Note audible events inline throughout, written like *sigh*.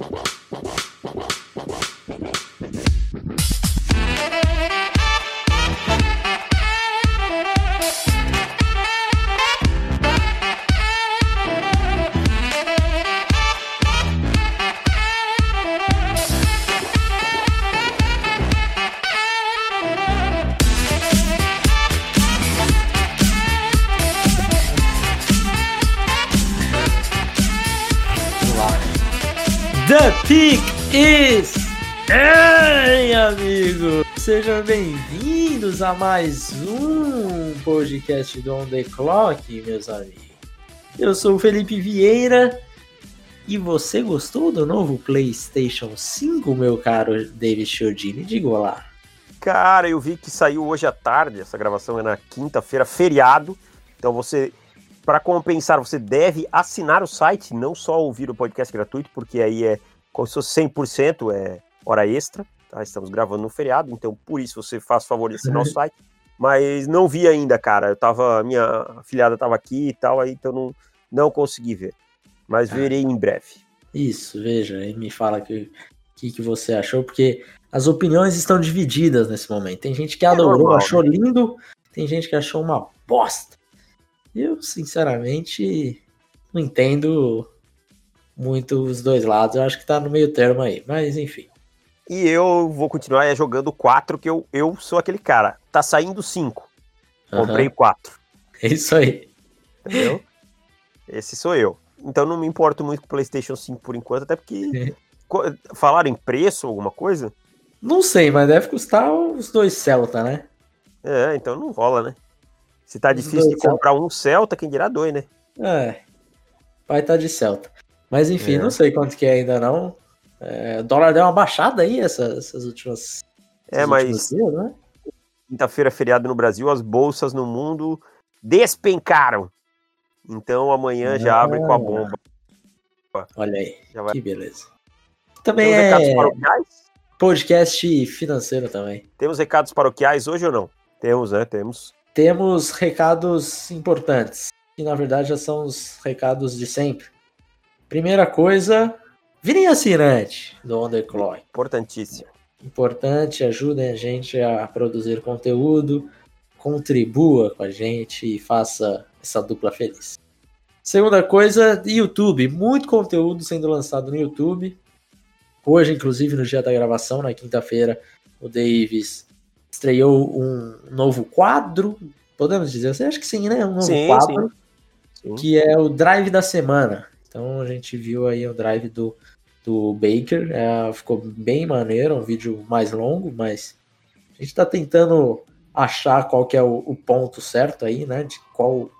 Wow. Sejam bem-vindos a mais um podcast do On The Clock, meus amigos. Eu sou o Felipe Vieira e você gostou do novo PlayStation 5, meu caro David Chiodini? Diga olá. Cara, eu vi que saiu hoje à tarde, essa gravação é na quinta-feira, feriado. Então você, para compensar, você deve assinar o site, não só ouvir o podcast gratuito, porque aí é como se fosse 100%, é hora extra, tá? Estamos gravando no feriado, então por isso você faz o favor de assinar o site. Mas não vi ainda, cara. Eu tava, minha afilhada tava aqui e tal, aí então não, não consegui ver. Mas verei em breve. Isso, veja, e me fala o que, que, que você achou, porque as opiniões estão divididas nesse momento. Tem gente que adorou, normal, achou lindo, tem gente que achou uma bosta. Eu, sinceramente, não entendo muito os dois lados. Eu acho que tá no meio termo aí, mas enfim. E eu vou continuar jogando 4, que eu, eu sou aquele cara. Tá saindo 5. Comprei Aham. 4. É isso aí. Entendeu? Esse sou eu. Então não me importo muito com o PlayStation 5 por enquanto, até porque. *laughs* Falaram em preço, alguma coisa? Não sei, mas deve custar os dois Celta, né? É, então não rola, né? Se tá Os difícil de dois Celta. comprar um Celta, quem dirá dois, né? É. Vai estar de Celta. Mas enfim, É. não sei quanto que é ainda não. É, o dólar deu uma baixada aí essas, essas últimas. É, mas né? quinta-feira, feriado no Brasil, as bolsas no mundo despencaram. Então amanhã já Ah. abre com a bomba. Olha aí, Já vai. que beleza. Também Temos recados é paroquiais? podcast financeiro também. Temos recados paroquiais hoje ou não? Temos, né? Temos. Temos recados importantes, que na verdade já são os recados de sempre. Primeira coisa, virem assinante do Underclock. Importantíssimo. Importante, ajudem a gente a produzir conteúdo, contribua com a gente e faça essa dupla feliz. Segunda coisa, YouTube. Muito conteúdo sendo lançado no YouTube. Hoje, inclusive, no dia da gravação, na quinta-feira, o Davis estreou um novo quadro. Podemos dizer assim? Acho que sim, né? Um novo Sim, quadro, Sim. que é o Drive da Semana. Então a gente viu aí o Drive do, do Baker. É, ficou bem maneiro, um vídeo mais longo, mas a gente tá tentando achar qual que é o, o ponto certo aí, né? De qual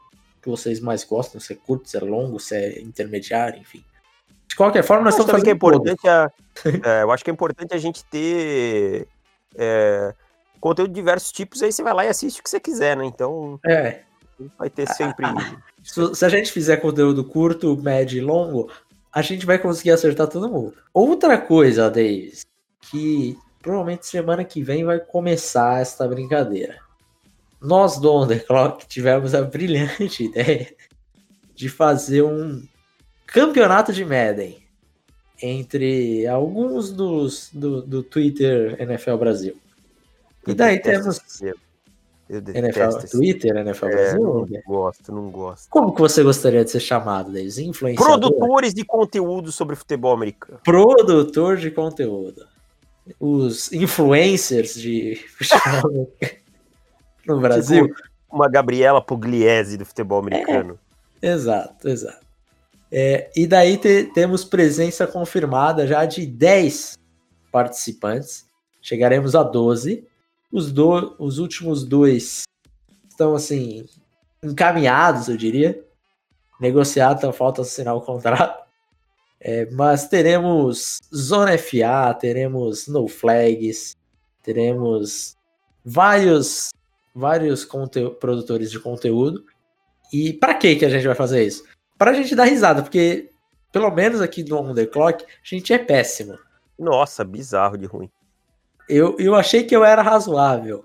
que vocês mais gostam, se é curto, se é longo, se é intermediário, enfim. De qualquer forma, nós Acho estamos também que é fazendo importante a- é, eu acho que é importante a gente ter é, conteúdo de diversos tipos, aí você vai lá e assiste o que você quiser, né? Então É, vai ter sempre. se, se a gente fizer conteúdo curto, médio e longo, a gente vai conseguir acertar todo mundo. Outra coisa, Davis, que provavelmente semana que vem vai começar essa brincadeira. Nós do Underclock tivemos a brilhante *laughs* ideia de fazer um campeonato de Madden entre alguns dos do, do Twitter NFL Brasil. E daí temos. Eu NFL detesto esse Twitter, NFL É, Brasil. não gosto, não gosto. Como que você gostaria de ser chamado, Davis? Influenciador? Produtores de conteúdo sobre futebol americano. produtor de conteúdo. Os influencers de futebol *laughs* no Brasil. Tipo, uma Gabriela Pugliese do futebol americano. Exato, exato. É, e daí te- temos presença confirmada já de 10 participantes. Chegaremos a 12. Os, do, os últimos dois estão assim encaminhados, eu diria. Negociado, então falta assinar o contrato. *laughs* É, mas teremos Zona FA, teremos No Flags, teremos vários vários produtores de conteúdo. E para que que a gente vai fazer isso? Para a gente dar risada, porque pelo menos aqui no On The Clock, a gente é péssimo. Nossa, bizarro de ruim. Eu, eu achei que eu era razoável.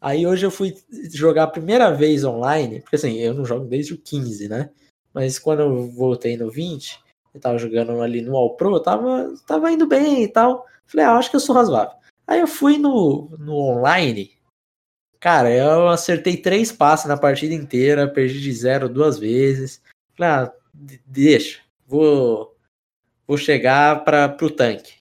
Aí hoje eu fui jogar a primeira vez online, porque assim, eu não jogo desde o 15, né? Mas quando eu voltei no 20, eu tava jogando ali no All Pro, tava, tava indo bem e tal. Falei, ah, acho que eu sou razoável. Aí eu fui no, no online, cara, eu acertei três passes na partida inteira, perdi de zero duas vezes. Falei, ah, deixa, vou, vou chegar para o tanque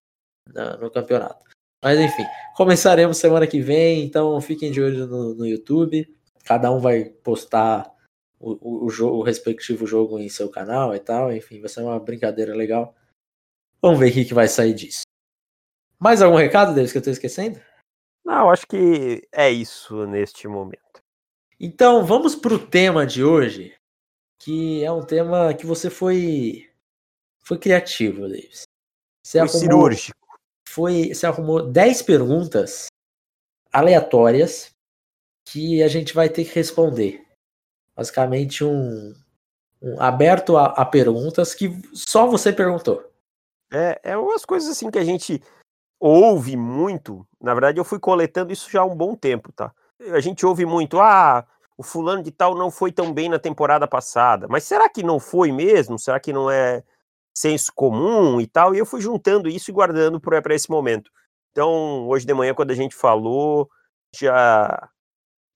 no, no, campeonato. Mas enfim, começaremos semana que vem, então fiquem de olho no, no YouTube. Cada um vai postar o, o, jogo, o respectivo jogo em seu canal e tal. Enfim, vai ser uma brincadeira legal. Vamos ver o que, que vai sair disso. Mais algum recado deles que eu estou esquecendo? Não, acho que é isso neste momento. Então, vamos para o tema de hoje, que é um tema que você foi foi criativo, Davis. Você foi cirúrgico. Foi, você arrumou 10 perguntas aleatórias que a gente vai ter que responder. Basicamente um, um aberto a, a, perguntas que só você perguntou. É, é umas coisas assim que a gente ouve muito. Na verdade, eu fui coletando isso já há um bom tempo, tá? A gente ouve muito, ah, o fulano de tal não foi tão bem na temporada passada. Mas será que não foi mesmo? Será que não é senso comum e tal? E eu fui juntando isso e guardando para esse momento. Então, hoje de manhã, quando a gente falou, já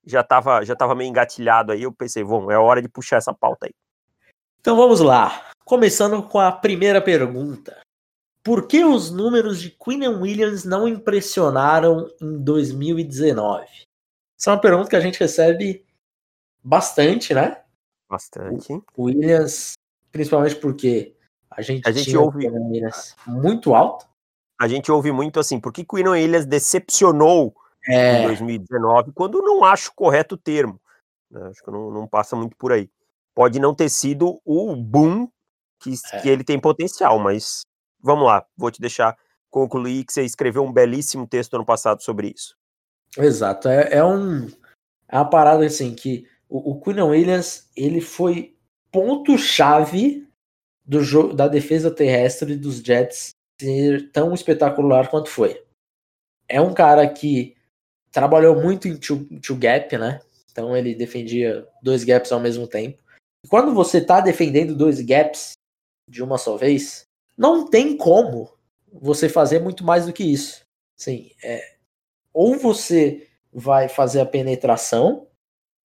já estava já tava meio engatilhado aí. Eu pensei, bom, é hora de puxar essa pauta aí. Então vamos lá. Começando com a primeira pergunta. Por que os números de Queen Williams não impressionaram em 2019? Essa é uma pergunta que a gente recebe bastante, né? Bastante. O Williams, principalmente porque a gente, a gente ouve muito alto. A gente ouve muito assim, por que Queen Williams decepcionou é. em 2019, quando não acho correto o termo. Né? Acho que não, não, passa muito por aí. Pode não ter sido o boom que, é. que ele tem potencial, mas vamos lá, vou te deixar concluir que você escreveu um belíssimo texto ano passado sobre isso. Exato, é, é um é uma parada assim que o, o Quinn Williams ele foi ponto chave do da defesa terrestre dos Jets ser tão espetacular quanto foi. É um cara que trabalhou muito em two, two gap, né? Então ele defendia dois gaps ao mesmo tempo. E quando você tá defendendo dois gaps de uma só vez, não tem como você fazer muito mais do que isso. Sim, é, ou você vai fazer a penetração,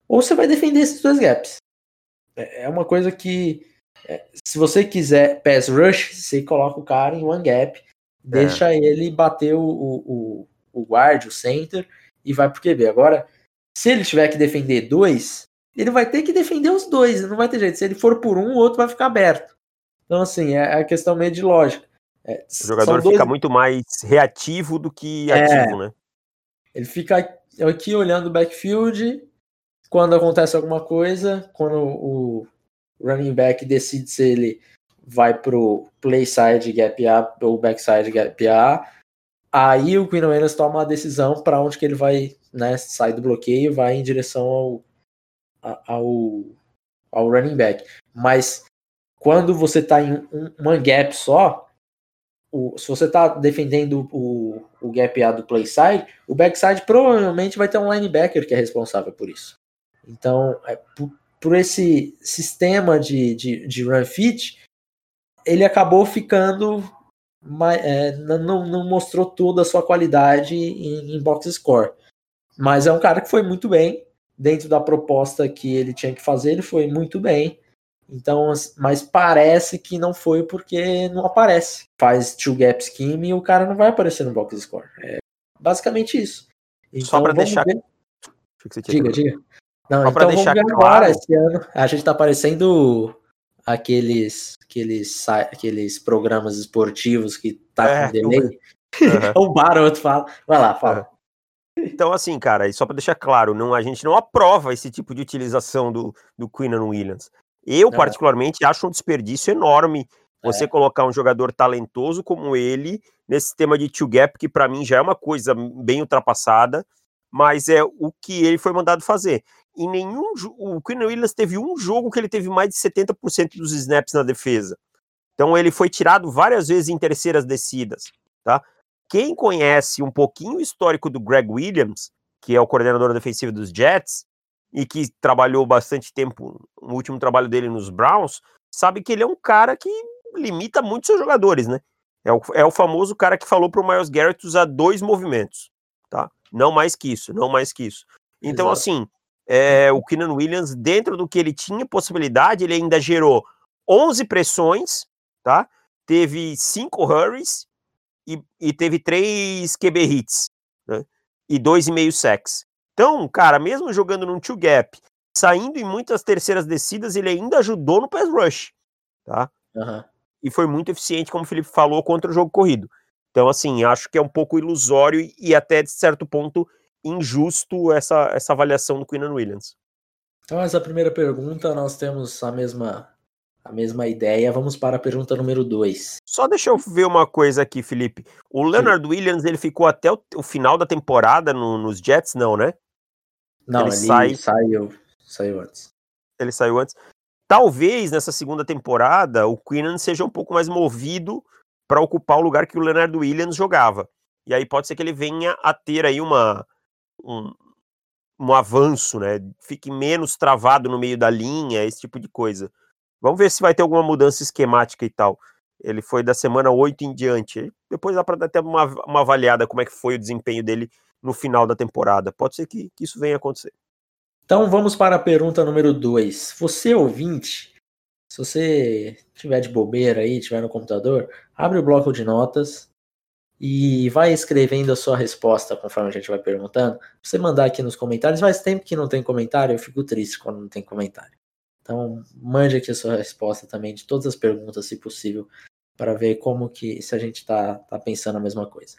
ou você vai defender esses dois gaps. É, é uma coisa que, se você quiser pass rush, você coloca o cara em one gap, é. deixa ele bater o, o, o guard, o center, e vai pro QB. Agora, se ele tiver que defender dois, ele vai ter que defender os dois, não vai ter jeito. Se ele for por um, o outro vai ficar aberto. Então, assim, é a questão meio de lógica. É, o jogador dois... fica muito mais reativo do que é. ativo, né? Ele fica aqui olhando o backfield, quando acontece alguma coisa, quando o running back decide se ele vai pro play side gap A ou backside gap A, Aí o Queen Williams toma a decisão para onde que ele vai né, sair do bloqueio vai em direção ao, ao, ao running back. Mas quando você está em um, uma gap só, o, se você está defendendo o, o gap A do play side, o backside provavelmente vai ter um linebacker que é responsável por isso. Então, é, por, esse sistema de, de, de run fit, ele acabou ficando é, não, não mostrou toda a sua qualidade em, em box score. Mas é um cara que foi muito bem dentro da proposta que ele tinha que fazer, ele foi muito bem. Então, mas parece que não foi porque não aparece. Faz two gap scheme e o cara não vai aparecer no box score. É basicamente isso. Então, Só para deixar. Ver... Diga, diga. Não, Só então vamos ver claro. agora esse ano. A gente tá aparecendo aqueles aqueles, aqueles programas esportivos que tá é, com delay. Uhum. *laughs* o Baroto fala. Vai lá, fala. Então, assim, cara, e só para deixar claro, não, a gente não aprova esse tipo de utilização do, do Queenan Williams. Eu, particularmente, acho um desperdício enorme você é. colocar um jogador talentoso como ele nesse sistema de two gap, que para mim já é uma coisa bem ultrapassada, mas é o que ele foi mandado fazer em nenhum o Quinn Williams teve um jogo que ele teve mais de 70% dos snaps na defesa. Então ele foi tirado várias vezes em terceiras descidas, tá? Quem conhece um pouquinho o histórico do Greg Williams, que é o coordenador defensivo dos Jets e que trabalhou bastante tempo no último trabalho dele nos Browns, sabe que ele é um cara que limita muito seus jogadores, né? É o, é o famoso cara que falou para o Miles Garrett usar dois movimentos? Não mais que isso, não mais que isso. Então, Exato. assim, é, o Keenan Williams, dentro do que ele tinha possibilidade, ele ainda gerou 11 pressões, tá? Teve cinco hurries e, e teve três QB hits, né? E dois e meio sacks. Então, cara, mesmo jogando num two gap, saindo em muitas terceiras descidas, ele ainda ajudou no pass rush, tá? Uhum. E foi muito eficiente, como o Felipe falou, contra o jogo corrido. Então, assim, acho que é um pouco ilusório e até, de certo ponto, injusto essa, essa avaliação do Queenan Williams. Então, essa primeira pergunta, nós temos a mesma, a mesma ideia. Vamos para a pergunta número 2. Só deixa eu ver uma coisa aqui, Felipe. O Leonard Sim. Williams, ele ficou até o, o final da temporada no, nos Jets, não, né? Não, ele, ele sai... saiu, saiu antes. Ele saiu antes. Talvez nessa segunda temporada o Queenan seja um pouco mais movido para ocupar o lugar que o Leonard Williams jogava. E aí pode ser que ele venha a ter aí uma, um, um avanço, né? Fique menos travado no meio da linha, esse tipo de coisa. Vamos ver se vai ter alguma mudança esquemática e tal. Ele foi da semana 8 em diante. Depois dá para dar até uma, uma avaliada como é que foi o desempenho dele no final da temporada. Pode ser que, que isso venha a acontecer. Então vamos para a pergunta número 2. Você, ouvinte, se você tiver de bobeira aí, tiver no computador, abre o bloco de notas, e vai escrevendo a sua resposta conforme a gente vai perguntando. Você mandar aqui nos comentários, faz tempo que não tem comentário, eu fico triste quando não tem comentário. Então, mande aqui a sua resposta também de todas as perguntas, se possível, para ver como que se a gente está tá pensando a mesma coisa.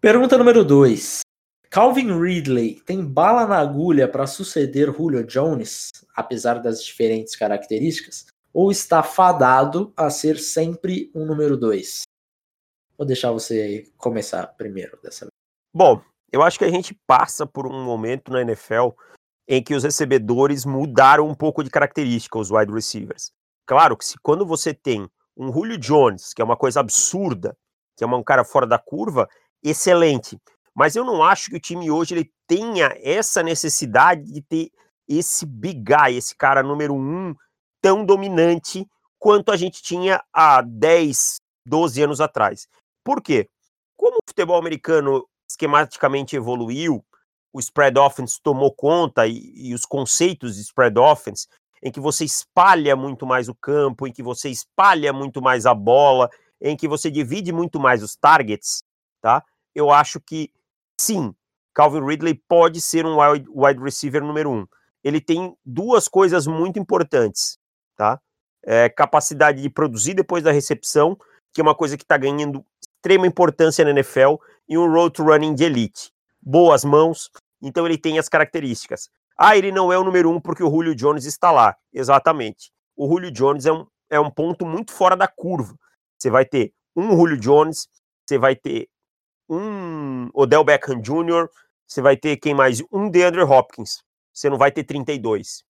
Pergunta número 2. Calvin Ridley tem bala na agulha para suceder Julio Jones, apesar das diferentes características, ou está fadado a ser sempre um número 2? Vou deixar você começar primeiro dessa vez. Bom, eu acho que a gente passa por um momento na NFL em que os recebedores mudaram um pouco de característica, os wide receivers. Claro que se quando você tem um Julio Jones, que é uma coisa absurda, que é um cara fora da curva, excelente. Mas eu não acho que o time hoje ele tenha essa necessidade de ter esse big guy, esse cara número um, tão dominante quanto a gente tinha há 10, 12 anos atrás. Por quê? Como o futebol americano esquematicamente evoluiu, o spread offense tomou conta e, e, os conceitos de spread offense, em que você espalha muito mais o campo, em que você espalha muito mais a bola, em que você divide muito mais os targets, tá? Eu acho que sim, Calvin Ridley pode ser um wide, wide receiver número um. Ele tem duas coisas muito importantes, tá? É, capacidade de produzir depois da recepção, que é uma coisa que está ganhando extrema importância na NFL e um road running de elite. Boas mãos, então ele tem as características. Ah, ele não é o número um porque o Julio Jones está lá. Exatamente. O Julio Jones é um, é um ponto muito fora da curva. Você vai ter um Julio Jones, você vai ter um Odell Beckham Jr., você vai ter quem mais? Um DeAndre Hopkins. Você não vai ter 32,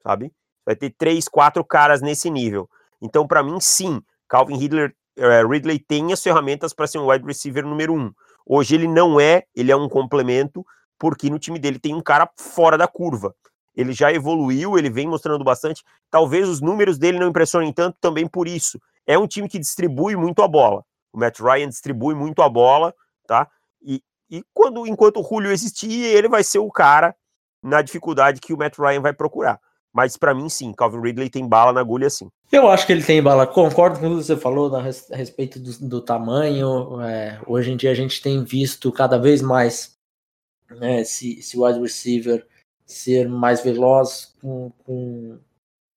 sabe? Vai ter três, quatro caras nesse nível. Então, para mim, sim, Calvin Ridley é, Ridley tem as ferramentas para ser um wide receiver número um. Hoje ele não é, ele é um complemento, porque no time dele tem um cara fora da curva. Ele já evoluiu, ele vem mostrando bastante. Talvez os números dele não impressionem tanto também por isso. É um time que distribui muito a bola. O Matt Ryan distribui muito a bola, tá? E, e quando enquanto o Julio existir, ele vai ser o cara na dificuldade que o Matt Ryan vai procurar. Mas para mim, sim, Calvin Ridley tem bala na agulha, sim. Eu acho que ele tem bala. Concordo com o que você falou a respeito do, do tamanho. É, hoje em dia a gente tem visto cada vez mais né, esse, esse wide receiver ser mais veloz, com, com,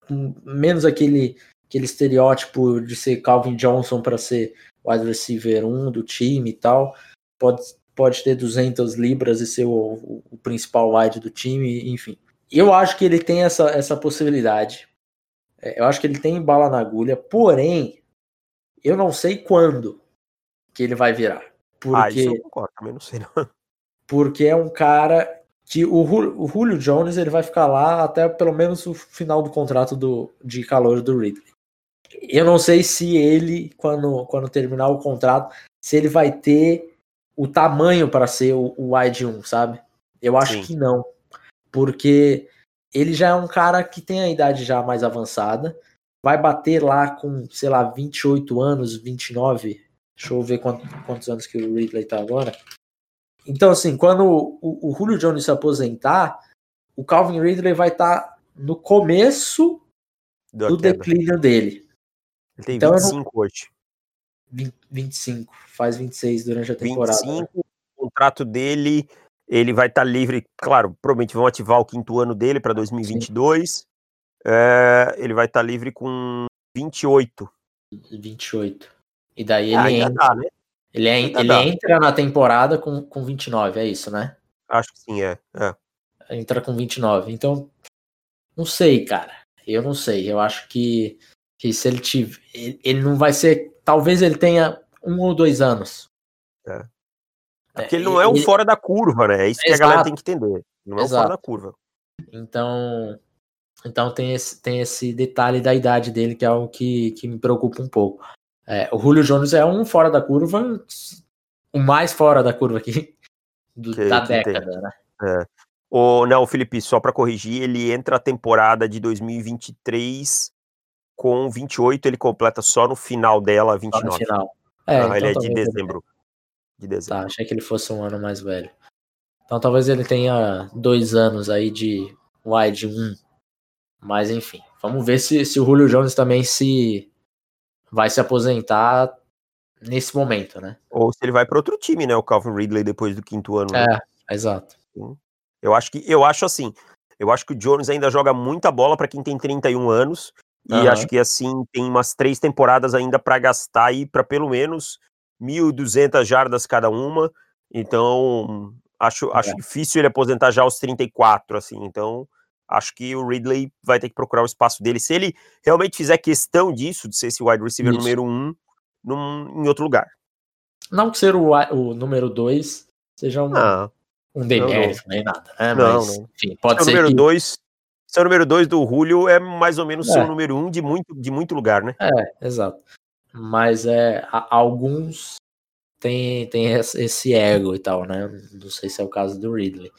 com menos aquele, aquele estereótipo de ser Calvin Johnson para ser wide receiver 1 do time e tal. Pode, pode ter 200 libras e ser o, o, o principal wide do time, enfim. Eu acho que ele tem essa, essa possibilidade. É, eu acho que ele tem bala na agulha, porém, eu não sei quando que ele vai virar. Porque, ah, isso eu concordo, também não sei não. Porque é um cara que o, o Julio Jones ele vai ficar lá até pelo menos o final do contrato do, de calor do Ridley. Eu não sei se ele, quando, quando terminar o contrato, se ele vai ter o tamanho para ser o, o wide 1, sabe? Eu acho Sim. que não porque ele já é um cara que tem a idade já mais avançada, vai bater lá com, sei lá, 28 anos, 29. Deixa eu ver quantos, quantos anos que o Ridley tá agora. Então, assim, quando o, o Julio Jones se aposentar, o Calvin Ridley vai estar tá no começo do, do declínio dele. Ele tem então, 25 não... hoje. 20, 25, faz 26 durante a temporada. 25, o contrato dele, ele vai estar tá livre, claro, provavelmente vão ativar o quinto ano dele para 2022. É, ele vai estar tá livre com 28. 28. E daí ah, ele entra, dá, né? ele, é, ele entra na temporada com, com 29, é isso, né? Acho que sim, é. é. Entra com 29. Então, não sei, cara. Eu não sei. Eu acho que, que se ele tiver. Ele não vai ser. Talvez ele tenha um ou dois anos. É. é porque ele não é um ele... fora da curva, né? É isso que Exato. a galera tem que entender. Não é um fora da curva. Então. Então tem esse, tem esse detalhe da idade dele que é algo que, que me preocupa um pouco. É, o Julio Jones é um fora da curva, o mais fora da curva aqui *laughs* do, que, da que década, tem. né? É. O, não, Felipe, só para corrigir, ele entra a temporada de 2023 com 28, ele completa só no final dela, 29. Só no final. É, então, ele é de dezembro. De dezembro. Tá, achei que ele fosse um ano mais velho. Então talvez ele tenha dois anos aí de wide 1. Mas enfim, vamos ver se, se o Julio Jones também se vai se aposentar nesse momento, né? Ou se ele vai para outro time, né? O Calvin Ridley depois do quinto ano. Né? É, exato. Eu acho que eu acho assim. Eu acho que o Jones ainda joga muita bola para quem tem 31 anos. Uhum. E acho que assim tem umas três temporadas ainda para gastar aí para pelo menos 1.200 jardas cada uma. Então acho, acho é. difícil ele aposentar já aos 34, assim. Então acho que o Ridley vai ter que procurar o espaço dele. Se ele realmente fizer questão disso, de ser esse wide receiver Isso. número um num, em outro lugar. Não que ser o, o número dois seja um, ah, um demérito, nem nada. Né? Não, Mas, não. Enfim, pode seu ser. Número que... dois, seu número dois do Julio é mais ou menos é. seu número um de muito, de muito lugar, né? É, exato. Mas é, alguns têm tem esse ego e tal, né? Não sei se é o caso do Ridley.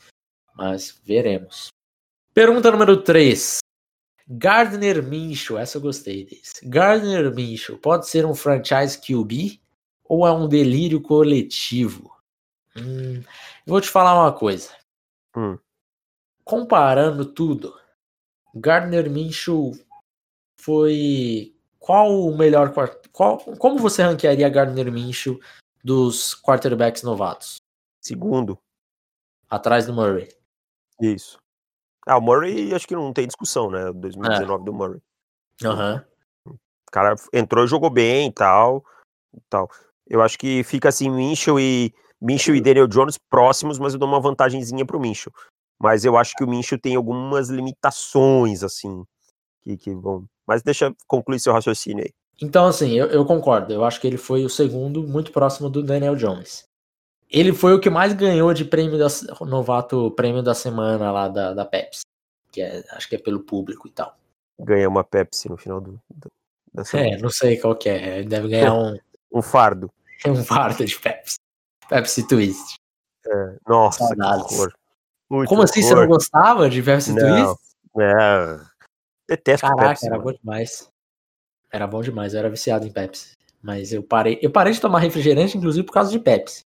Mas veremos. Pergunta número 3. Gardner Minshew, essa eu gostei desse. Gardner Minshew pode ser um franchise QB ou é um delírio coletivo? Hum, vou te falar uma coisa. Hum. Comparando tudo, Gardner Minshew foi qual o melhor qual como você ranquearia Gardner Minshew dos quarterbacks novatos? Segundo, atrás do Murray. Isso. Ah, o Murray acho que não tem discussão, né? 2019 é. do Murray. Aham. Uhum. O cara entrou e jogou bem e tal, tal. Eu acho que fica assim, Minchel e Minchel e Daniel Jones próximos, mas eu dou uma vantagemzinha pro Minchel. Mas eu acho que o Minchel tem algumas limitações, assim, que, que vão. Mas deixa concluir seu raciocínio aí. Então, assim, eu, eu concordo. Eu acho que ele foi o segundo, muito próximo do Daniel Jones. Ele foi o que mais ganhou de prêmio da novato prêmio da semana lá da, da Pepsi. Que é, acho que é pelo público e tal. Ganha uma Pepsi no final do, do da semana. É, não sei qual que é. Deve ganhar um. um fardo. *laughs* Um fardo de Pepsi. Pepsi Twist. É, nossa, Saudades. que horror. Muito Como assim horror. você não gostava de Pepsi não, Twist? É. Detesto Caraca, Pepsi. Era mano. bom demais. Era bom demais, eu era viciado em Pepsi. Mas eu parei. Eu parei de tomar refrigerante, inclusive, por causa de Pepsi.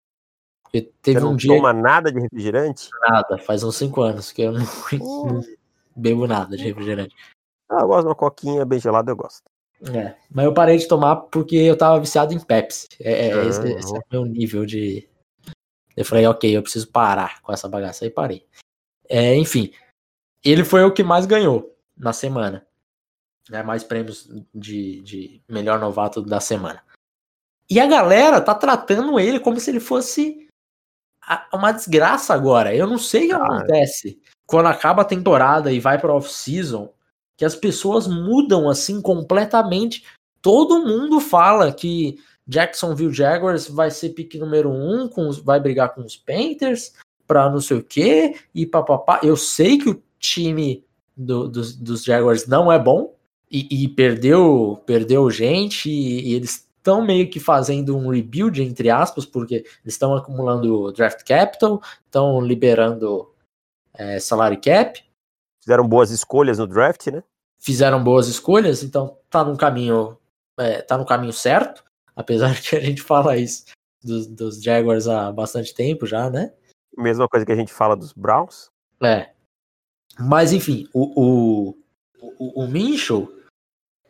Porque teve Você não um dia. toma nada de refrigerante? Nada, faz uns 5 anos que eu *laughs* não, não, bebo nada de refrigerante. Ah, eu gosto de uma coquinha bem gelada, eu gosto. É, mas eu parei de tomar porque eu tava viciado em Pepsi. É, é, esse, esse, é o meu nível de. Eu falei, ok, eu preciso parar com essa bagaça. Aí parei. É, enfim, ele foi o que mais ganhou na semana. Né, mais prêmios de, de melhor novato da semana. E a galera tá tratando ele como se ele fosse uma desgraça agora. Eu não sei o que ah, acontece quando acaba a temporada e vai para off-season, que as pessoas mudam assim completamente. Todo mundo fala que Jacksonville Jaguars vai ser pique número um, com, vai brigar com os Panthers para não sei o que e papapá. Eu sei que o time do, dos, dos Jaguars não é bom e, e perdeu perdeu gente e, e eles estão meio que fazendo um rebuild, entre aspas, porque eles estão acumulando draft capital, estão liberando é, salary cap. Fizeram boas escolhas no draft, né? fizeram boas escolhas, então tá no caminho, é, tá no caminho certo, apesar *laughs* que a gente fala isso dos, dos Jaguars há bastante tempo já, né? Mesma coisa que a gente fala dos Browns. É. Mas enfim, o, o, o, o Minchel,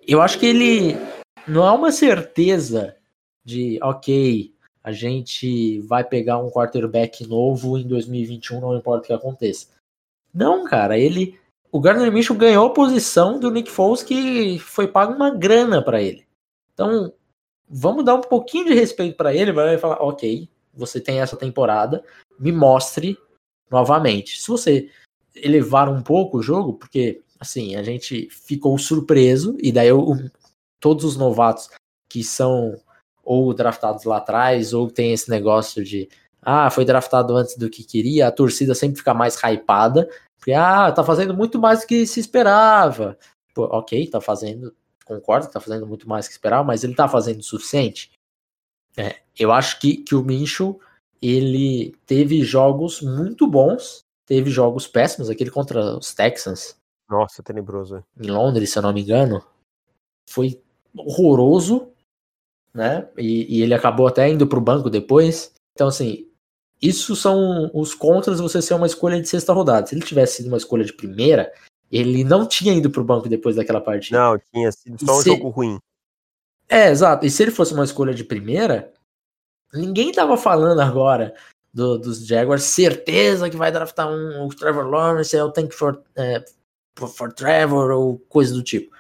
eu acho que ele não é uma certeza de, ok, a gente vai pegar um quarterback novo em 2021, não importa o que aconteça. Não, cara, ele. O Gardner Mitchell ganhou a posição do Nick Foles que foi pago uma grana para ele. Então, vamos dar um pouquinho de respeito para ele, vai falar, ok, você tem essa temporada, me mostre novamente. Se você elevar um pouco o jogo, porque assim, a gente ficou surpreso, e daí eu, todos os novatos que são ou draftados lá atrás, ou tem esse negócio de ah, foi draftado antes do que queria, a torcida sempre fica mais hypada, porque ah, tá fazendo muito mais do que se esperava. Pô, ok, tá fazendo, concordo que tá fazendo muito mais do que esperava, mas ele tá fazendo o suficiente. É, eu acho que, que o Minshew, ele teve jogos muito bons, teve jogos péssimos, aquele contra os Texans. Nossa, tenebroso. Em Londres, se eu não me engano. Foi horroroso, né? E, e ele acabou até indo pro banco depois. Então, assim, isso são os contras de você ser uma escolha de sexta rodada. Se ele tivesse sido uma escolha de primeira, ele não tinha ido pro banco depois daquela partida. Não, tinha sido só e um se... jogo ruim. É, exato. E se ele fosse uma escolha de primeira, ninguém tava falando agora do, dos Jaguars, certeza que vai draftar um, o Trevor Lawrence, é o Tank for, é, for Trevor ou coisa do tipo.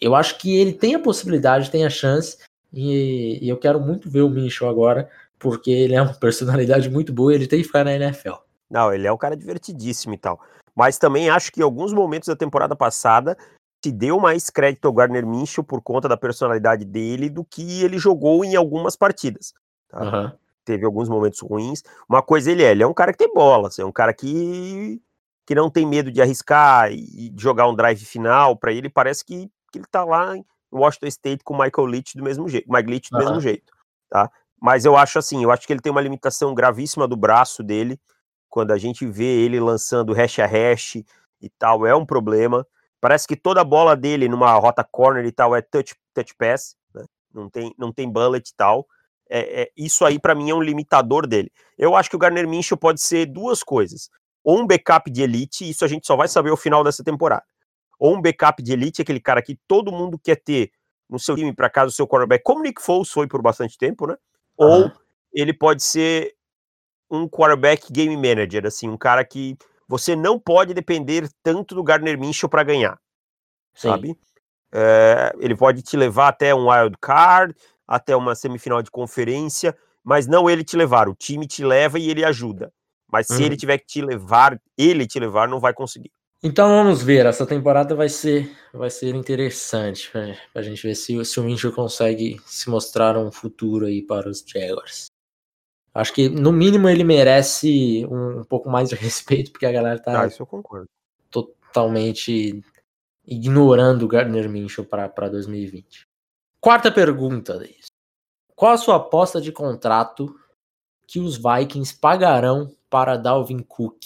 Eu acho que ele tem a possibilidade, tem a chance, e, e eu quero muito ver o Minshew agora, porque ele é uma *laughs* personalidade muito boa e ele tem que ficar na NFL. Não, ele é um cara divertidíssimo e tal. Mas também acho que em alguns momentos da temporada passada se deu mais crédito ao Gardner Minshew por conta da personalidade dele do que ele jogou em algumas partidas. Tá? Uhum. Teve alguns momentos ruins. Uma coisa ele é, ele é um cara que tem bola, assim, é um cara que, que não tem medo de arriscar e jogar um drive final. Para ele parece que, que ele tá lá em Washington State com o Michael Leach do mesmo jeito, Mike Leach do uhum. mesmo jeito, tá? Mas eu acho assim, eu acho que ele tem uma limitação gravíssima do braço dele. Quando a gente vê ele lançando hash a hash e tal, é um problema. Parece que toda a bola dele numa rota corner e tal é touch, touch pass, né? não, tem, não tem bullet e tal. É, é isso aí para mim é um limitador dele. Eu acho que o Garner Minshew pode ser duas coisas. Ou um backup de elite, isso a gente só vai saber ao final dessa temporada. Ou um backup de elite, aquele cara que todo mundo quer ter no seu time para casa o seu quarterback, como Nick Foles foi por bastante tempo, né? ou ele pode ser um quarterback game manager, assim, um cara que você não pode depender tanto do Gardner Minshew para ganhar, Sim. sabe? É, ele pode te levar até um wild card, até uma semifinal de conferência, mas não ele te levar, o time te leva e ele ajuda. Mas se ele uhum. tiver que te levar, ele te levar, não vai conseguir. Então vamos ver, essa temporada vai ser, vai ser interessante para a gente ver se, se o Minshew consegue se mostrar um futuro aí para os Jaguars. Acho que no mínimo ele merece um, um pouco mais de *laughs* respeito, porque a galera tá ah, isso eu concordo. totalmente ignorando o Gardner Minshew para 2020. Quarta pergunta, Deis. Qual a sua aposta de contrato que os Vikings pagarão para Dalvin Cook?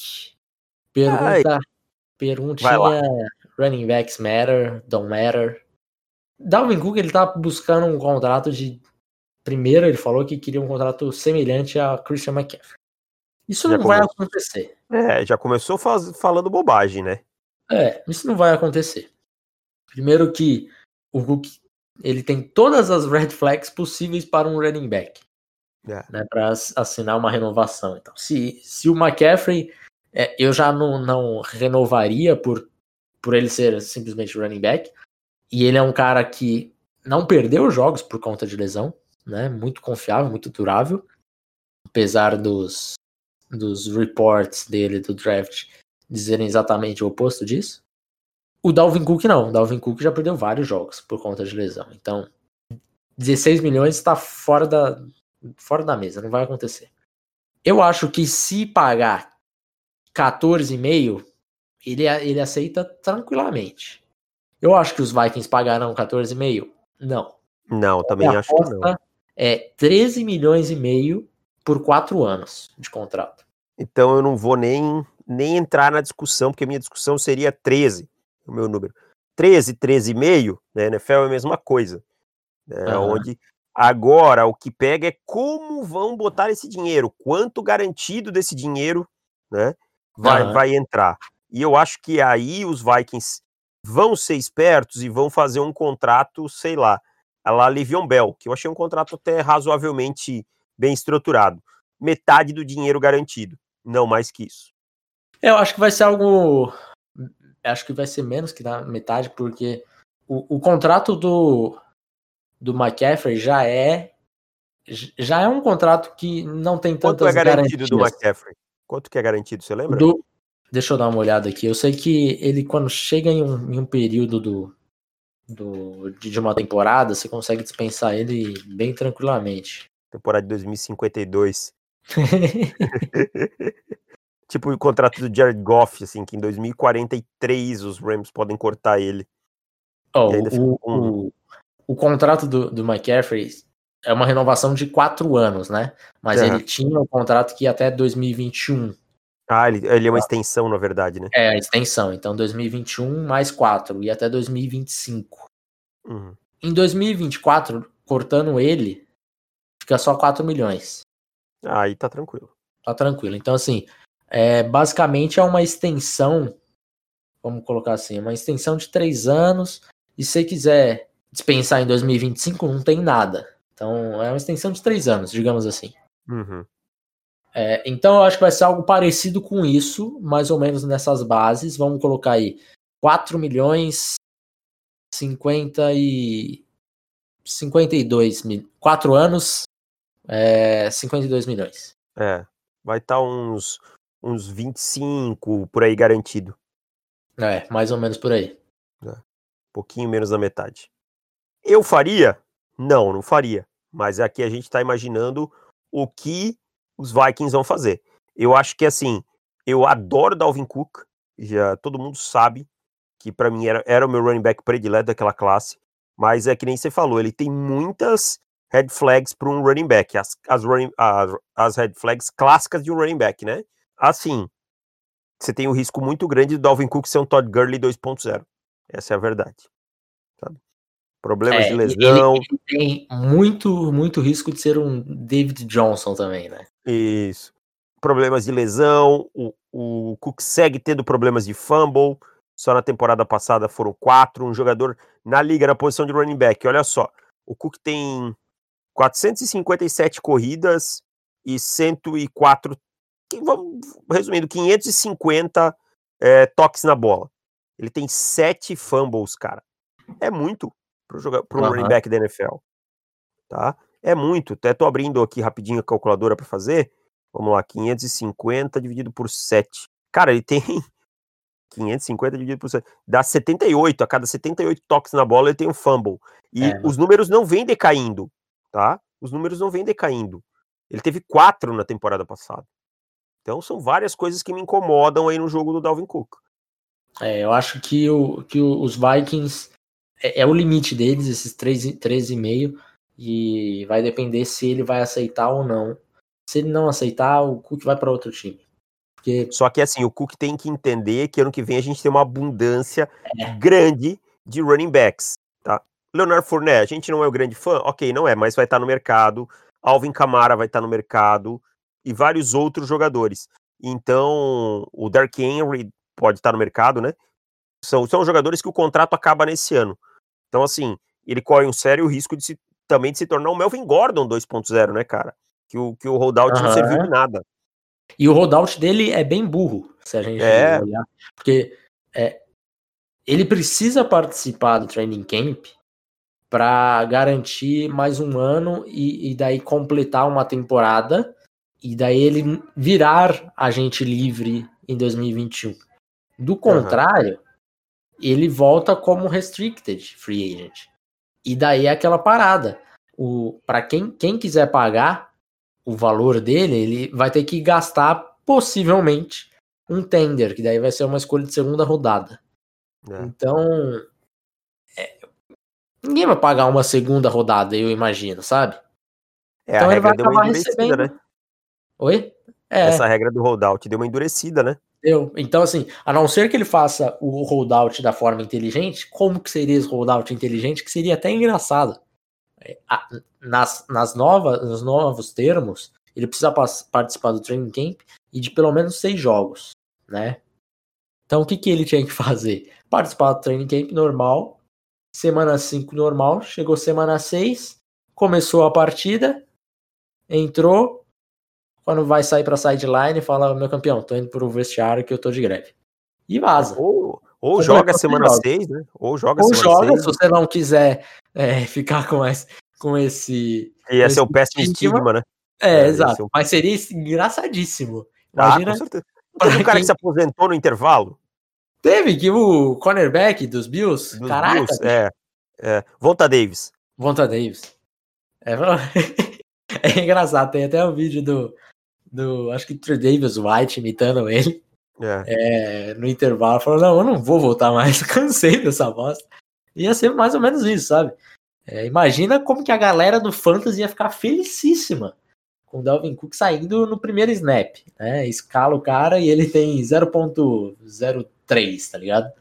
Pergunta Ai. Perguntinha running backs matter, don't matter. Dalvin Cook ele tá buscando um contrato de primeiro ele falou que queria um contrato semelhante a Christian McCaffrey. Isso já não vai acontecer. É, já começou faz, falando bobagem, né? É, isso não vai acontecer. Primeiro que o Cook ele tem todas as red flags possíveis para um running back. É. Né, para assinar uma renovação. Então, se, se o McCaffrey é, eu já não, não renovaria por, por ele ser simplesmente running back. E ele é um cara que não perdeu jogos por conta de lesão, né? Muito confiável, muito durável. Apesar dos, dos reports dele do draft dizerem exatamente o oposto disso. O Dalvin Cook não. O Dalvin Cook já perdeu vários jogos por conta de lesão. Então, 16 milhões está fora da, fora da mesa, não vai acontecer. Eu acho que se pagar 14,5, ele, ele aceita tranquilamente. Eu acho que os Vikings pagarão 14,5? Não. Não, também acho que não. É 13 milhões e meio por quatro anos de contrato. Então eu não vou nem, nem entrar na discussão, porque a minha discussão seria 13, o meu número. 13, 13,5, né? NFL é a mesma coisa. Né? Aham. Onde agora o que pega é como vão botar esse dinheiro, quanto garantido desse dinheiro, né? Vai, Aham. vai entrar. E eu acho que aí os Vikings vão ser espertos e vão fazer um contrato, sei lá, a la Livion Bell, que eu achei um contrato até razoavelmente bem estruturado. Metade do dinheiro garantido, não mais que isso. Eu acho que vai ser algo. Acho que vai ser menos que na metade, porque o, o contrato do, do McCaffrey já é. Já é um contrato que não tem Quanto tantas é garantido do garantias. McCaffrey? Quanto que é garantido, você lembra? Do- deixa eu dar uma olhada aqui. Eu sei que ele, quando chega em um, em um período do, do, de de uma temporada, você consegue dispensar ele bem tranquilamente. Temporada de 2052. *laughs* tipo o contrato do Jared Goff, assim, que em 2043 os Rams podem cortar ele. Fica o, com- o, o contrato do, do McCaffrey é uma renovação de quatro anos, né? Mas É. ele tinha um contrato que ia até 2021. Ah, ele, ele é uma extensão, na verdade, né? É, a extensão. Então, 2021 mais quatro e até 2025. Uhum. Em 2024, cortando ele, fica só 4 milhões. Ah, Aí tá tranquilo. Tá tranquilo. Então, assim, é, basicamente é uma extensão, vamos colocar assim, uma extensão de três anos. E se você quiser dispensar em 2025, não tem nada. Então, é uma extensão de três anos, digamos assim. Uhum. É, então, eu acho que vai ser algo parecido com isso, mais ou menos nessas bases. Vamos colocar aí 4 milhões 50 e 52 mil. 4 anos, é, 52 milhões. É. Vai estar uns, uns 25 por aí garantido. É, mais ou menos por aí. Um pouquinho menos da metade. Eu faria? Não, não faria. Mas aqui a gente está imaginando o que os Vikings vão fazer. Eu acho que assim, eu adoro Dalvin Cook, já todo mundo sabe que para mim era, era o meu running back predileto daquela classe, mas é que nem você falou, ele tem muitas red flags para um running back, as, as, running, as, as red flags clássicas de um running back, né? Assim, você tem um risco muito grande do Dalvin Cook ser um Todd Gurley 2.0. Essa é a verdade. Sabe? Problemas É, de lesão. Ele, ele tem muito, muito risco de ser um David Johnson também, né? Isso. Problemas de lesão. O, o Cook segue tendo problemas de fumble. Só na temporada passada foram quatro. Um jogador na liga na posição de running back. Olha só. O Cook tem 457 corridas e 104. Vamos, resumindo, 550 é, toques na bola. Ele tem sete fumbles, cara. É muito para um running back da NFL. Tá? É muito. Até tô abrindo aqui rapidinho a calculadora para fazer. Vamos lá, 550 dividido por 7. Cara, ele tem *laughs* 550 dividido por 7. Dá 78. A cada 78 toques na bola ele tem um fumble. E É, os números não vêm decaindo, tá? Os números não vêm decaindo. Ele teve quatro na temporada passada. Então são várias coisas que me incomodam aí no jogo do Dalvin Cook. É, eu acho que, o, que os Vikings é, é o limite deles, esses 13,5, e vai depender se ele vai aceitar ou não. Se ele não aceitar, o Cook vai para outro time. Porque Só que assim, o Cook tem que entender que ano que vem a gente tem uma abundância É. grande de running backs, tá? Leonard Fournette, a gente não é o grande fã? Ok, não é, mas vai estar no mercado. Alvin Kamara vai estar no mercado e vários outros jogadores. Então, o Dark Henry pode estar no mercado, né? São, são jogadores que o contrato acaba nesse ano. Então, assim, ele corre um sério risco de se, também de se tornar um Melvin Gordon 2.0, né, cara? Que o, que o holdout não Aham. serviu de nada. E o rollout dele é bem burro, se a gente É. olhar. Porque é, ele precisa participar do training camp para garantir mais um ano e, e daí completar uma temporada e daí ele virar agente livre em 2021. Do contrário, ele volta como restricted free agent. E daí é aquela parada. O para quem, quem quiser pagar o valor dele, ele vai ter que gastar possivelmente um tender, que daí vai ser uma escolha de segunda rodada. né? Então, é, ninguém vai pagar uma segunda rodada, eu imagino, sabe? É, Então ele vai acabar recebendo. né? Oi? É, Essa regra do holdout deu uma endurecida, né? Então, assim, a não ser que ele faça o holdout da forma inteligente, como que seria esse holdout inteligente? Que seria até engraçado. É, nas, nas novas, nos novos termos, ele precisa participar do training camp e de pelo menos seis jogos, né? Então, o que, que ele tinha que fazer? Participar do training camp normal, semana 5 normal, chegou semana 6, começou a partida, entrou, quando vai sair para sideline, fala: Meu campeão, tô indo pro vestiário que eu tô de greve. E vaza. Ou, ou joga semana 6, né? Ou joga ou semana joga, seis. se você não quiser é, *laughs* ficar com esse. Com esse Ia ser o péssimo estigma, né? É, é exato. Mas seria engraçadíssimo. Imagina. Ah, com certeza. Teve um cara que se aposentou no intervalo? Teve, que o cornerback dos Bills. Dos Caraca. Bills, é, é. Volta Davis. Volta Davis. É, *laughs* é engraçado, tem até o um vídeo do, do acho que Trey Davis White imitando ele. É. É, no intervalo, falou: Não, eu não vou voltar mais, *laughs* cansei dessa bosta. Ia ser mais ou menos isso, sabe? É, imagina como que a galera do Fantasy ia ficar felicíssima com o Delvin Cook saindo no primeiro snap. Né? Escala o cara e ele tem 0.03, tá ligado?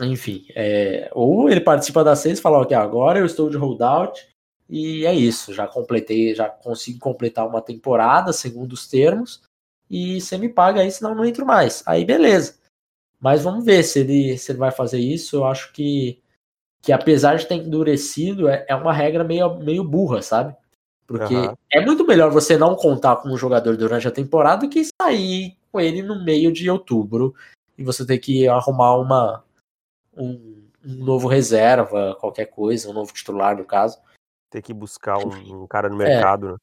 Enfim, é, ou ele participa da 6 e fala: Ok, agora eu estou de holdout e é isso, já completei, já consigo completar uma temporada, segundo os termos, e você me paga aí, senão não entro mais. Aí beleza. Mas vamos ver se ele, se ele vai fazer isso. Eu acho que, que apesar de ter endurecido, é, é uma regra meio, meio burra, sabe? Porque uhum. é muito melhor você não contar com um jogador durante a temporada que sair com ele no meio de outubro e você ter que arrumar uma um, um novo reserva, qualquer coisa, um novo titular no caso ter que buscar um, um cara no é. mercado. É. Né?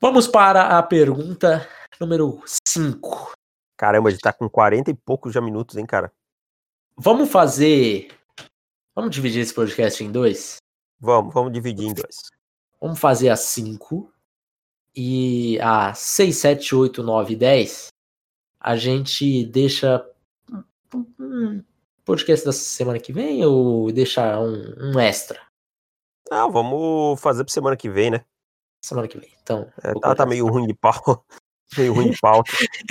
Vamos para a pergunta número 5. Caramba, a gente tá com 40 e poucos já minutos, hein, cara? Vamos fazer. Vamos dividir esse podcast em dois? Vamos, vamos dividir em dois. Vamos fazer a 5 e a 6, 7, 8, 9 e 10 a gente deixa um podcast da semana que vem ou deixa um, um extra? Ah, vamos fazer pra semana que vem, né? Semana que vem. Então. É, tá, tá meio ruim de pau. *laughs* meio ruim de pau.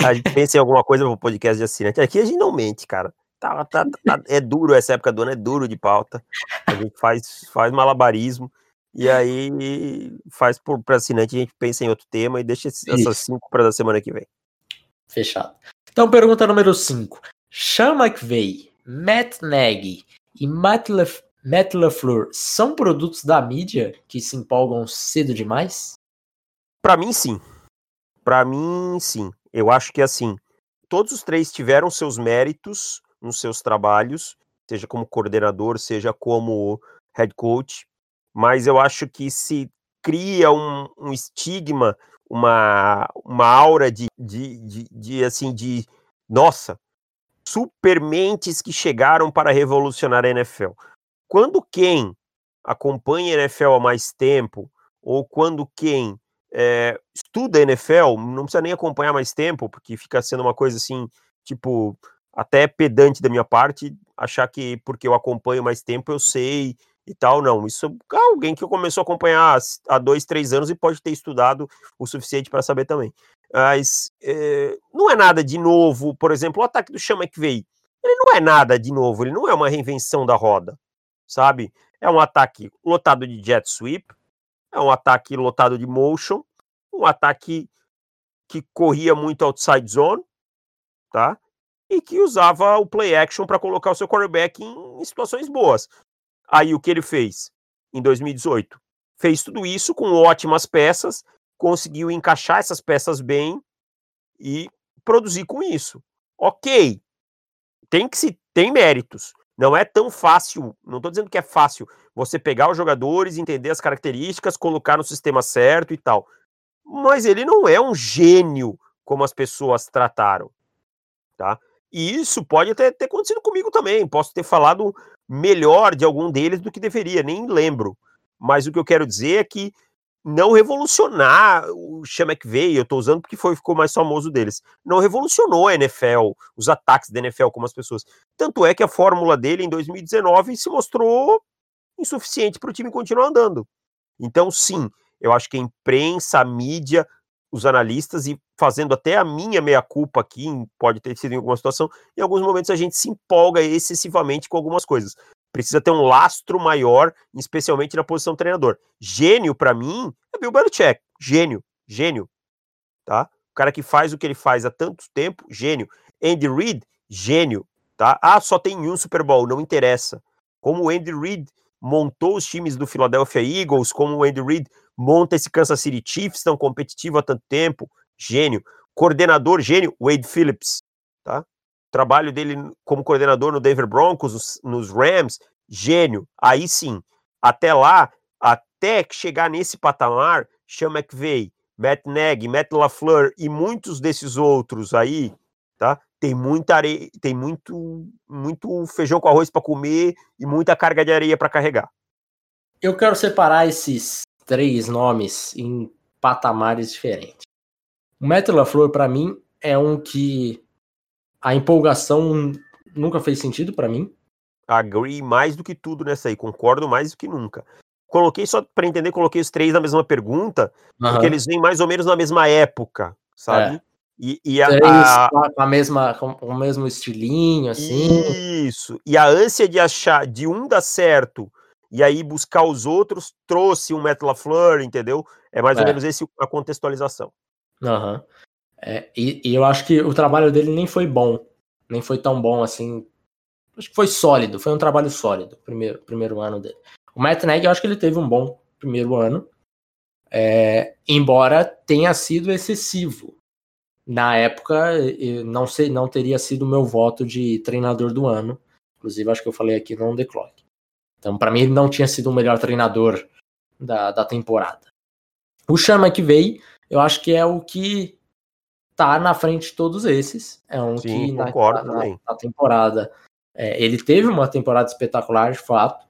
A gente pensa em alguma coisa pro podcast de assinante. Aqui a gente não mente, cara. Tá, tá, tá, é duro essa época do ano, é duro de pauta. A gente faz, faz malabarismo. E aí faz por, pra assinante, a gente pensa em outro tema e deixa essas cinco para da semana que vem. Fechado. Então, pergunta número 5. Sean McVay, Matt Nagy e Matt, Lef Matt LaFleur são produtos da mídia que se empolgam cedo demais? Para mim, sim. Para mim, sim. Eu acho que assim, todos os três tiveram seus méritos nos seus trabalhos, seja como coordenador, seja como head coach, mas eu acho que se cria um, um estigma, uma, uma aura de, de, de, de, assim, de nossa, supermentes que chegaram para revolucionar a NFL. Quando quem acompanha a NFL há mais tempo, ou quando quem é, estuda a NFL, não precisa nem acompanhar mais tempo, porque fica sendo uma coisa assim, tipo, até pedante da minha parte, achar que porque eu acompanho mais tempo eu sei e tal, não. Isso é alguém que começou a acompanhar há dois, três anos e pode ter estudado o suficiente para saber também. Mas é, não é nada de novo, por exemplo, o ataque do Chama que veio. Ele não é nada de novo, ele não é uma reinvenção da roda sabe? É um ataque lotado de jet sweep, é um ataque lotado de motion, um ataque que corria muito outside zone, tá? E que usava o play action para colocar o seu quarterback em, em situações boas. Aí o que ele fez em 2018? Fez tudo isso com ótimas peças, conseguiu encaixar essas peças bem e produzir com isso. Ok, tem que se tem méritos. Não é tão fácil, não estou dizendo que é fácil você pegar os jogadores, entender as características, colocar no sistema certo e tal. Mas ele não é um gênio como as pessoas trataram, tá? E isso pode até ter acontecido comigo também. Posso ter falado melhor de algum deles do que deveria, nem lembro. Mas o que eu quero dizer é que não revolucionar o Sean McVay, eu estou usando porque foi, ficou mais famoso deles, não revolucionou a NFL, os ataques da NFL como as pessoas. Tanto é que a fórmula dele em 2019 se mostrou insuficiente para o time continuar andando. Então, sim, eu acho que a imprensa, a mídia os analistas e fazendo até a minha meia-culpa aqui, pode ter sido em alguma situação, em alguns momentos a gente se empolga excessivamente com algumas coisas. Precisa ter um lastro maior, especialmente na posição treinador. Gênio, para mim, é Bill Belichick. Gênio, gênio. Tá? O cara que faz o que ele faz há tanto tempo, gênio. Andy Reid, gênio. Tá? Ah, só tem um Super Bowl, não interessa. Como o Andy Reid montou os times do Philadelphia Eagles, como o Andy Reid monta esse Kansas City Chiefs tão competitivo há tanto tempo, gênio. Coordenador gênio, Wade Phillips, tá? Trabalho dele como coordenador no Denver Broncos, nos, nos Rams, gênio. Aí sim, até lá, até chegar nesse patamar, Sean McVay, Matt Nagy, Matt LaFleur e muitos desses outros aí, tá? Tem muita areia, tem muito, muito feijão com arroz para comer e muita carga de areia para carregar. Eu quero separar esses três nomes em patamares diferentes. O Matt LaFleur, para mim, é um que a empolgação nunca fez sentido para mim. Agree mais do que tudo nessa aí, concordo mais do que nunca. Coloquei só para entender, coloquei os três na mesma pergunta, uhum. porque eles vêm mais ou menos na mesma época, sabe? É. E, e a, três a... com a mesma, com o mesmo estilinho, assim. Isso. E a ânsia de achar de um dar certo e aí buscar os outros trouxe um Matt LaFleur, entendeu? É mais é. ou menos esse a contextualização. Uhum. É, e, e, eu acho que o trabalho dele nem foi bom, nem foi tão bom assim. Acho que foi sólido, foi um trabalho sólido, primeiro, primeiro ano dele. O Matt Nagy, eu acho que ele teve um bom primeiro ano, é, embora tenha sido excessivo. Na época, não sei, não teria sido o meu voto de treinador do ano. Inclusive, acho que eu falei aqui no The Clock. Então, para mim, ele não tinha sido o melhor treinador da, da temporada. O Chama que veio, eu acho que é o que tá na frente de todos esses. É um Sim, que na, na, na, temporada é, ele teve uma temporada espetacular, de fato.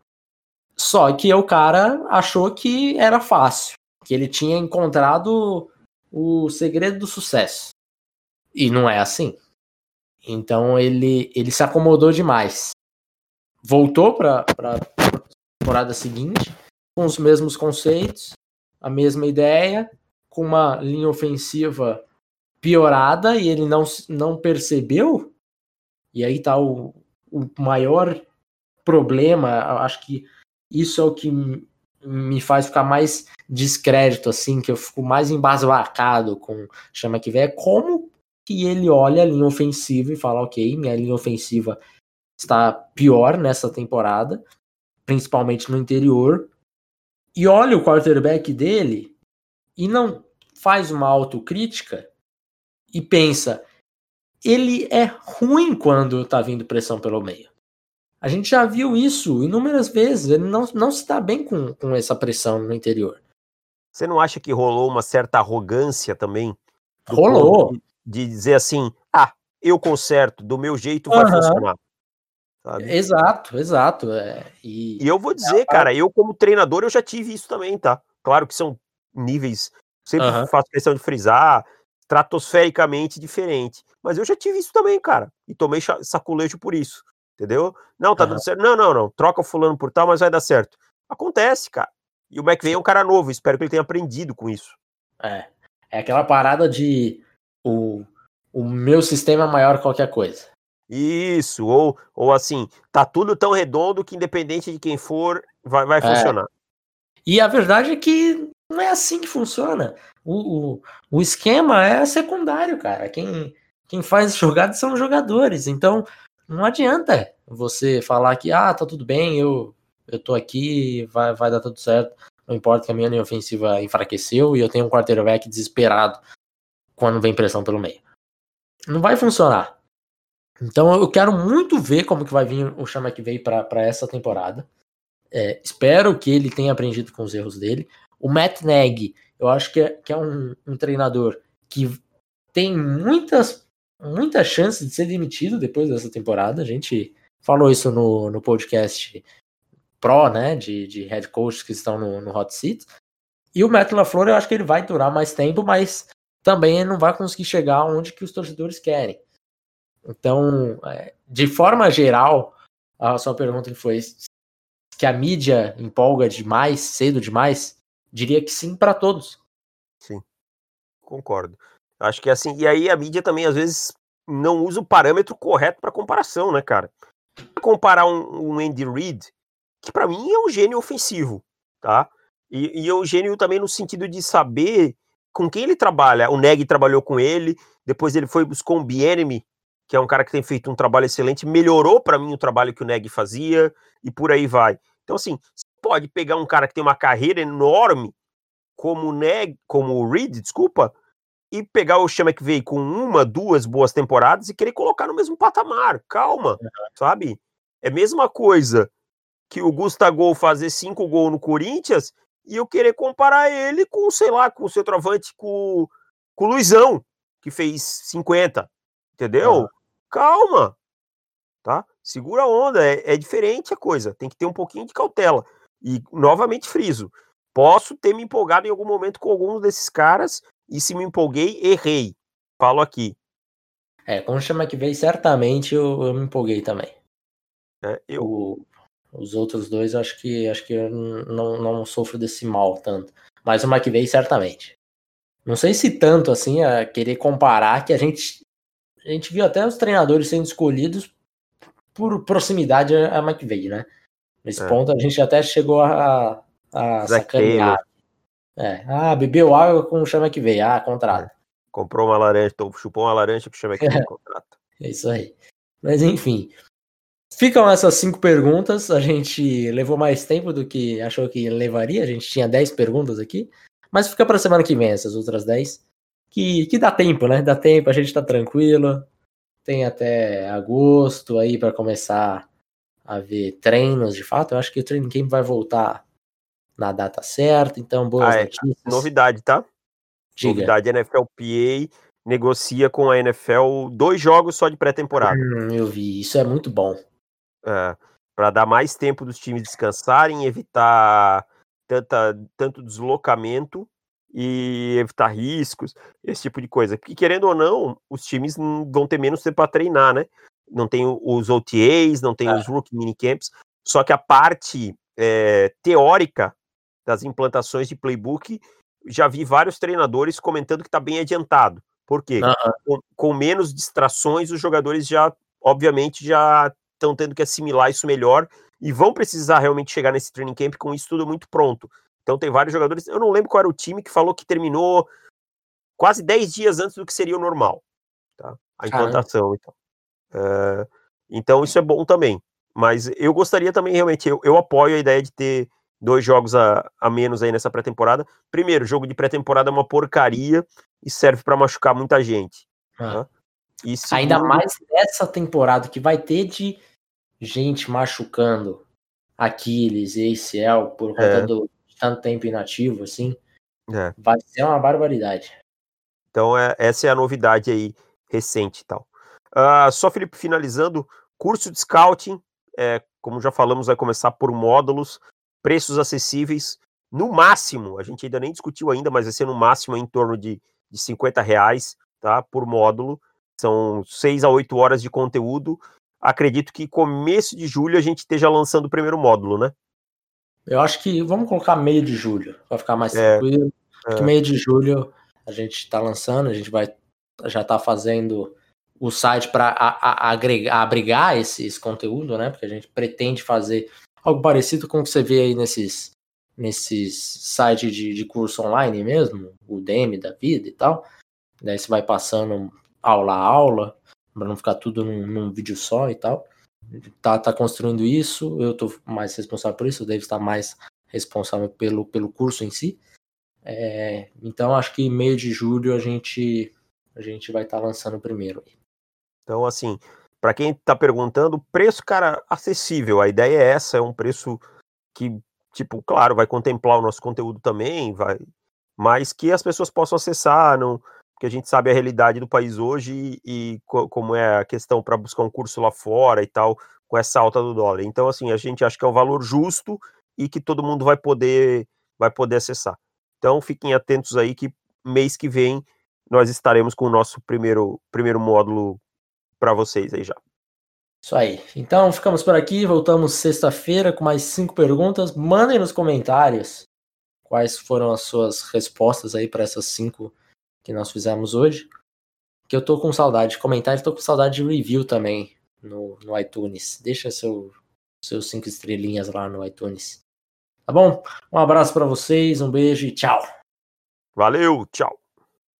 Só que o cara achou que era fácil, que ele tinha encontrado o segredo do sucesso. E não é assim. Então ele, ele se acomodou demais. Voltou para temporada seguinte, com os mesmos conceitos, a mesma ideia, com uma linha ofensiva piorada e ele não, não percebeu. E aí tá o, o maior problema. Acho que isso é o que me faz ficar mais descrédito, assim, que eu fico mais embasbacado com chama que vem, é como que ele olha a linha ofensiva e fala, ok, minha linha ofensiva está pior nessa temporada, principalmente no interior, e olha o quarterback dele e não faz uma autocrítica e pensa, ele é ruim quando tá vindo pressão pelo meio. A gente já viu isso inúmeras vezes, ele não, não se dá bem com, com essa pressão no interior. Você não acha que rolou uma certa arrogância também? Rolou. De, de, dizer assim, ah, eu conserto, do meu jeito vai uhum. funcionar. Sabe? Exato, exato. É, e... e... eu vou dizer, cara, eu como treinador eu já tive isso também, tá? Claro que são níveis, sempre uhum. faço questão de frisar, estratosfericamente diferente. Mas eu já tive isso também, cara. E tomei saculejo por isso. Entendeu? Não, tá uhum. dando certo. Não, não, não. Troca o fulano por tal, mas vai dar certo. Acontece, cara. E o McVay é um cara novo, espero que ele tenha aprendido com isso. É. É aquela parada de o, o meu sistema é maior que qualquer coisa. Isso, ou, ou assim, tá tudo tão redondo que independente de quem for, vai, vai é. funcionar. E a verdade é que não é assim que funciona. O, o, o esquema é secundário, cara. Quem, quem faz jogadas são os jogadores. Então, não adianta você falar que, ah, tá tudo bem, eu, eu tô aqui, vai, vai dar tudo certo. Não importa que a minha linha ofensiva enfraqueceu e eu tenho um quarterback desesperado quando vem pressão pelo meio. Não vai funcionar. Então eu quero muito ver como que vai vir o Chama que veio para essa temporada. É, espero que ele tenha aprendido com os erros dele. O Matt Nagy, eu acho que é, que é um, um treinador que tem muitas, muitas chances de ser demitido depois dessa temporada. A gente falou isso no, no podcast Pro, né, de, de head coaches que estão no, no hot seat. E o Matt LaFleur, eu acho que ele vai durar mais tempo, mas também não vai conseguir chegar onde que os torcedores querem. Então, é, de forma geral, a sua pergunta foi que a mídia empolga demais, cedo demais? Diria que sim para todos. Sim. concordo. Acho que assim, e aí a mídia também às vezes não usa o parâmetro correto para comparação, né, cara? Comparar um, um Andy Reid, que para mim é um gênio ofensivo, tá? E, e é um gênio também no sentido de saber com quem ele trabalha. O Neg trabalhou com ele, depois ele foi buscar um Bienemy, que é um cara que tem feito um trabalho excelente, melhorou para mim o trabalho que o Neg fazia e por aí vai. Então assim, pode pegar um cara que tem uma carreira enorme como o Neg, como o Reed, desculpa, e pegar o Chama que veio com uma, duas boas temporadas e querer colocar no mesmo patamar. Calma, uhum. sabe? É a mesma coisa que o Gustavo fazer cinco gols no Corinthians e eu querer comparar ele com, sei lá, com o centroavante, com, com o Luizão, que fez 50. Entendeu? Uhum. Calma. Tá? Segura a onda. É, é diferente a coisa. Tem que ter um pouquinho de cautela. E, novamente, friso. Posso ter me empolgado em algum momento com algum desses caras e se me empolguei, errei. Falo aqui. É, com o Chama que veio, certamente eu, eu me empolguei também. É, eu... O, os outros dois, acho que acho que eu não, não sofro desse mal tanto. Mas o McVeigh, certamente. Não sei se tanto assim, a querer comparar, que a gente, a gente viu até os treinadores sendo escolhidos por proximidade a McVeigh, né? Nesse é. ponto a gente até chegou a, a sacanear. É. Ah, bebeu água com o chama que veio. Ah, contrato. Comprou uma laranja, então chupou uma laranja com o chama que veio, *laughs* contrato. É isso aí. Mas enfim. Ficam essas cinco perguntas. A gente levou mais tempo do que achou que levaria. A gente tinha dez perguntas aqui. Mas fica para semana que vem essas outras dez. Que, que dá tempo, né? Dá tempo, a gente tá tranquilo. Tem até agosto aí para começar a ver treinos de fato. Eu acho que o training camp vai voltar na data certa, então boas ah, é, notícias. Novidade, tá? Diga. Novidade, NFLPA negocia com a NFL dois jogos só de pré-temporada. Hum, eu vi, isso é muito bom. É, para dar mais tempo dos times descansarem, evitar tanta, tanto deslocamento e evitar riscos, esse tipo de coisa. Porque, querendo ou não, os times vão ter menos tempo para treinar, né? Não tem os OTAs, não tem é. os rookie minicamps, só que a parte é, teórica das implantações de playbook, já vi vários treinadores comentando que está bem adiantado. Por quê? Uhum. Com, com, menos distrações, os jogadores já, obviamente, já estão tendo que assimilar isso melhor e vão precisar realmente chegar nesse training camp com isso tudo muito pronto. Então tem vários jogadores, eu não lembro qual era o time que falou que terminou quase 10 dias antes do que seria o normal, tá? A implantação, então. É, então isso é bom também. Mas eu gostaria também, realmente, eu, eu apoio a ideia de ter dois jogos a, a menos aí nessa pré-temporada. Primeiro, jogo de pré-temporada é uma porcaria e serve para machucar muita gente. Ah. Né? E segundo... Ainda mais nessa temporada que vai ter de gente machucando Aquiles e ACL por conta é. do tanto tempo inativo, assim. É. Vai ser uma barbaridade. Então, é, essa é a novidade aí recente e tal. Uh, só, Felipe, finalizando, curso de scouting, é, como já falamos, vai começar por módulos preços acessíveis, no máximo, a gente ainda nem discutiu ainda, mas vai ser no máximo em torno de, de 50 reais tá, por módulo. São 6 a 8 horas de conteúdo. Acredito que começo de julho a gente esteja lançando o primeiro módulo, né? Eu acho que vamos colocar meio de julho, para ficar mais é, tranquilo. É. meio de julho a gente está lançando, a gente vai já está fazendo o site para agregar, abrigar esse, conteúdo, né? Porque a gente pretende fazer algo parecido com o que você vê aí nesses, nesses sites de, de curso online mesmo, o DM da vida e tal. Daí você vai passando aula a aula, para não ficar tudo num, num, vídeo só e tal. Tá, tá construindo isso, eu tô mais responsável por isso, o David está mais responsável pelo, pelo curso em si. É, então acho que meio de julho a gente a gente vai estar tá lançando primeiro. Então assim, para quem está perguntando, preço, cara, acessível. A ideia é essa, é um preço que, tipo, claro, vai contemplar o nosso conteúdo também, vai, mas que as pessoas possam acessar, não, porque a gente sabe a realidade do país hoje e, e co como é a questão para buscar um curso lá fora e tal, com essa alta do dólar. Então, assim, a gente acha que é um valor justo e que todo mundo vai poder vai poder acessar. Então, fiquem atentos aí que mês que vem nós estaremos com o nosso primeiro primeiro módulo para vocês aí já. Isso aí. Então ficamos por aqui. Voltamos sexta-feira com mais cinco perguntas. Mandem nos comentários quais foram as suas respostas aí para essas cinco que nós fizemos hoje. Que eu tô com saudade de comentário, tô com saudade de review também no, no iTunes. Deixa seu, seus cinco estrelinhas lá no iTunes. Tá bom? Um abraço para vocês, um beijo e tchau. Valeu, tchau.